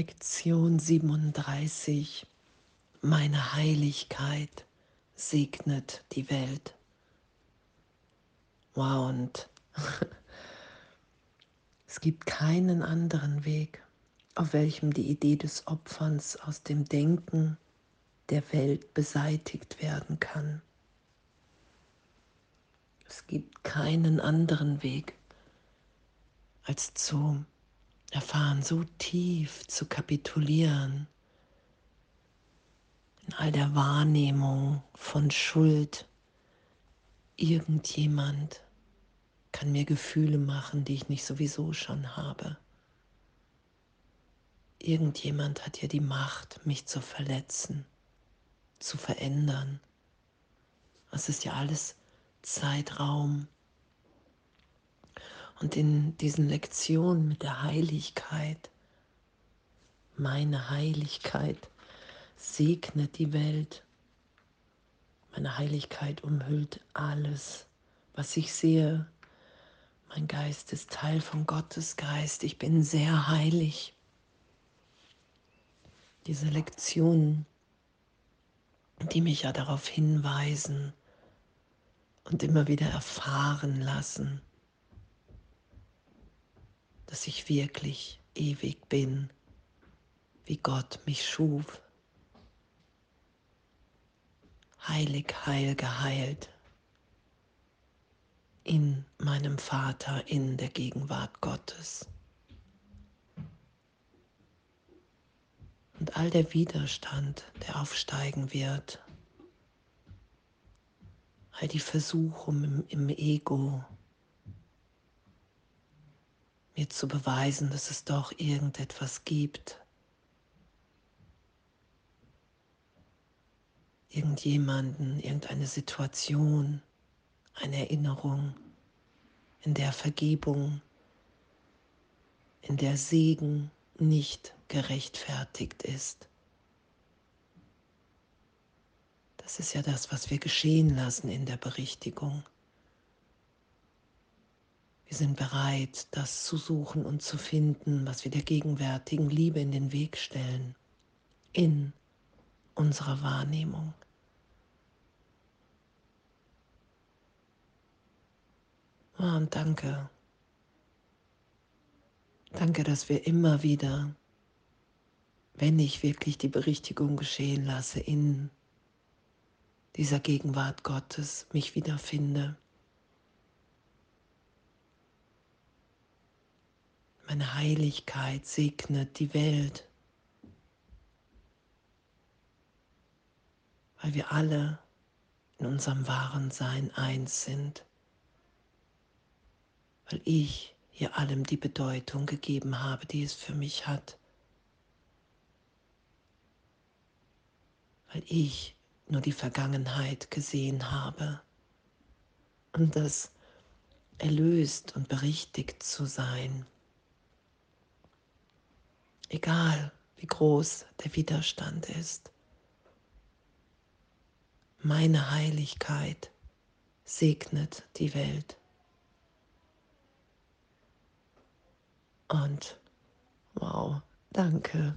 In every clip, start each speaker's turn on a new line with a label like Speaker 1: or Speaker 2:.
Speaker 1: Lektion 37. Meine Heiligkeit segnet die Welt. Wow, und es gibt keinen anderen Weg, auf welchem die Idee des Opferns aus dem Denken der Welt beseitigt werden kann. Es gibt keinen anderen Weg, als zu erfahren, so tief zu kapitulieren in all der Wahrnehmung von Schuld. Irgendjemand kann mir Gefühle machen, die ich nicht sowieso schon habe. Irgendjemand hat ja die Macht, mich zu verletzen, zu verändern. Es ist ja alles Zeitraum. Und in diesen Lektionen mit der Heiligkeit, meine Heiligkeit segnet die Welt. Meine Heiligkeit umhüllt alles, was ich sehe. Mein Geist ist Teil von Gottes Geist. Ich bin sehr heilig. Diese Lektionen, die mich ja darauf hinweisen und immer wieder erfahren lassen, dass ich wirklich ewig bin, wie Gott mich schuf. Heilig, heil, geheilt in meinem Vater, in der Gegenwart Gottes. Und all der Widerstand, der aufsteigen wird, all die Versuchung im, im Ego, mir zu beweisen, dass es doch irgendetwas gibt. Irgendjemanden, irgendeine Situation, eine Erinnerung, in der Vergebung, in der Segen nicht gerechtfertigt ist. Das ist ja das, was wir geschehen lassen in der Berichtigung. Wir sind bereit, das zu suchen und zu finden, was wir der gegenwärtigen Liebe in den Weg stellen, in unserer Wahrnehmung. Und danke. Danke, dass wir immer wieder, wenn ich wirklich die Berichtigung geschehen lasse, in dieser Gegenwart Gottes mich wiederfinde. Meine Heiligkeit segnet die Welt, weil wir alle in unserem wahren Sein eins sind, weil ich hier allem die Bedeutung gegeben habe, die es für mich hat, weil ich nur die Vergangenheit gesehen habe. Und das erlöst und berichtigt zu sein egal wie groß der Widerstand ist. Meine Heiligkeit segnet die Welt. Und wow, danke.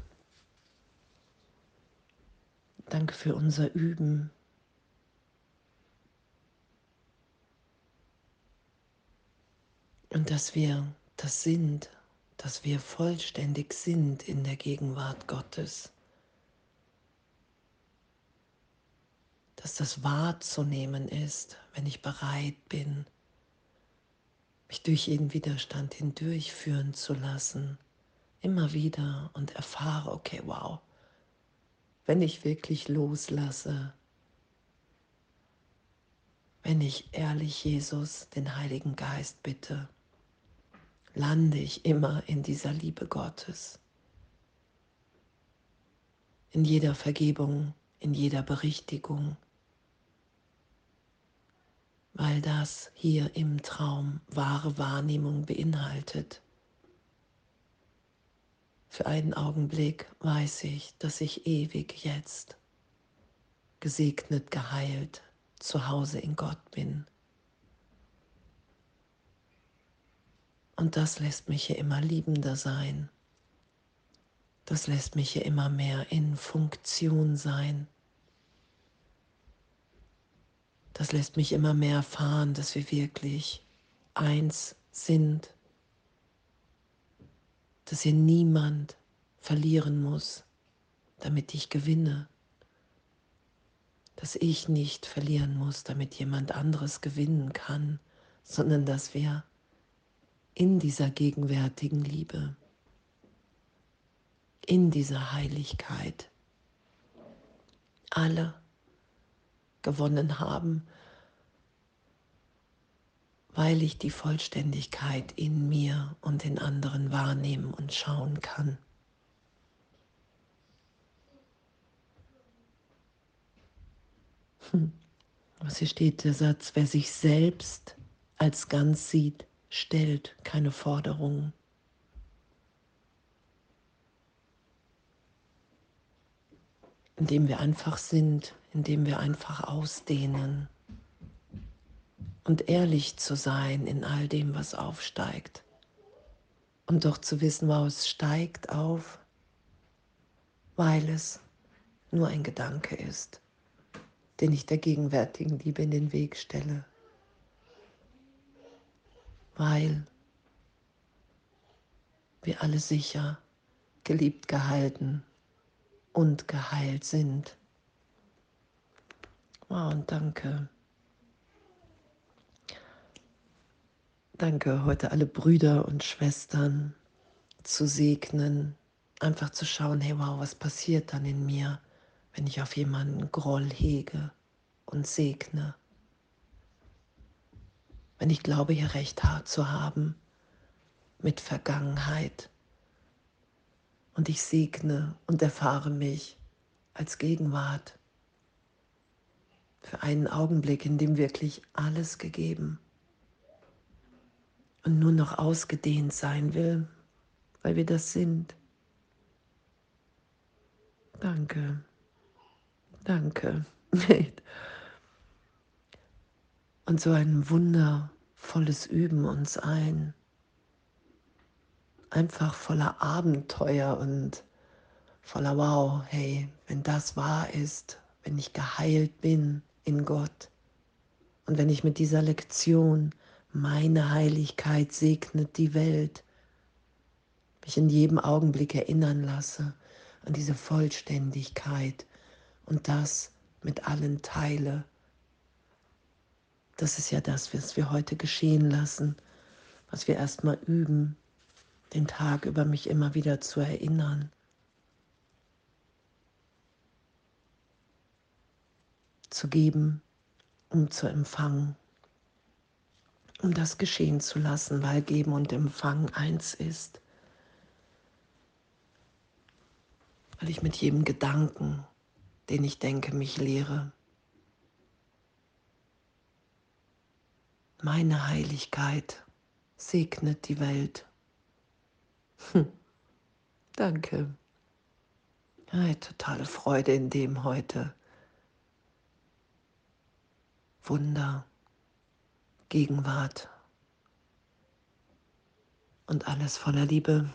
Speaker 1: Danke für unser Üben. Und dass wir das sind, dass wir vollständig sind in der Gegenwart Gottes. Dass das wahrzunehmen ist, wenn ich bereit bin, mich durch jeden Widerstand hindurchführen zu lassen, immer wieder und erfahre, okay, wow, wenn ich wirklich loslasse, wenn ich ehrlich Jesus, den Heiligen Geist bitte, lande ich immer in dieser Liebe Gottes. In jeder Vergebung, in jeder Berichtigung, weil das hier im Traum wahre Wahrnehmung beinhaltet. Für einen Augenblick weiß ich, dass ich ewig jetzt gesegnet, geheilt, zu Hause in Gott bin. Und das lässt mich hier immer liebender sein. Das lässt mich hier immer mehr in Funktion sein. Das lässt mich immer mehr erfahren, dass wir wirklich eins sind, dass hier niemand verlieren muss, damit ich gewinne, dass ich nicht verlieren muss, damit jemand anderes gewinnen kann, sondern dass wir in dieser gegenwärtigen Liebe, in dieser Heiligkeit alle gewonnen haben, weil ich die Vollständigkeit in mir und in anderen wahrnehmen und schauen kann. Hm. Was hier steht, der Satz, wer sich selbst als ganz sieht, stellt keine Forderungen. Indem wir einfach sind, indem wir einfach ausdehnen und ehrlich zu sein in all dem, was aufsteigt. Und doch zu wissen, wow, es steigt auf, weil es nur ein Gedanke ist, den ich der gegenwärtigen Liebe in den Weg stelle. Weil wir alle sicher, geliebt, gehalten und geheilt sind. Wow, und danke. Danke, heute alle Brüder und Schwestern zu segnen, einfach zu schauen, hey wow, was passiert dann in mir, wenn ich auf jemanden Groll hege und segne. Wenn ich glaube, hier recht zu haben mit Vergangenheit und ich segne und erfahre mich als Gegenwart für einen Augenblick, in dem wirklich alles gegeben und nur noch ausgedehnt sein will, weil wir das sind. Danke. Danke. Und so ein wundervolles Üben uns ein. Einfach voller Abenteuer und voller Wow, hey, wenn das wahr ist, wenn ich geheilt bin in Gott und wenn ich mit dieser Lektion meine Heiligkeit segnet die Welt. Mich in jedem Augenblick erinnern lasse an diese Vollständigkeit und das mit allen teile. Das ist ja das, was wir heute geschehen lassen, was wir erstmal üben, den Tag über mich immer wieder zu erinnern. Zu geben, um zu empfangen um das geschehen zu lassen, weil Geben und Empfang eins ist. Weil ich mit jedem Gedanken, den ich denke, mich lehre. Meine Heiligkeit segnet die Welt. Hm. Danke. Eine totale Freude in dem heute. Wunder. Gegenwart und alles voller Liebe.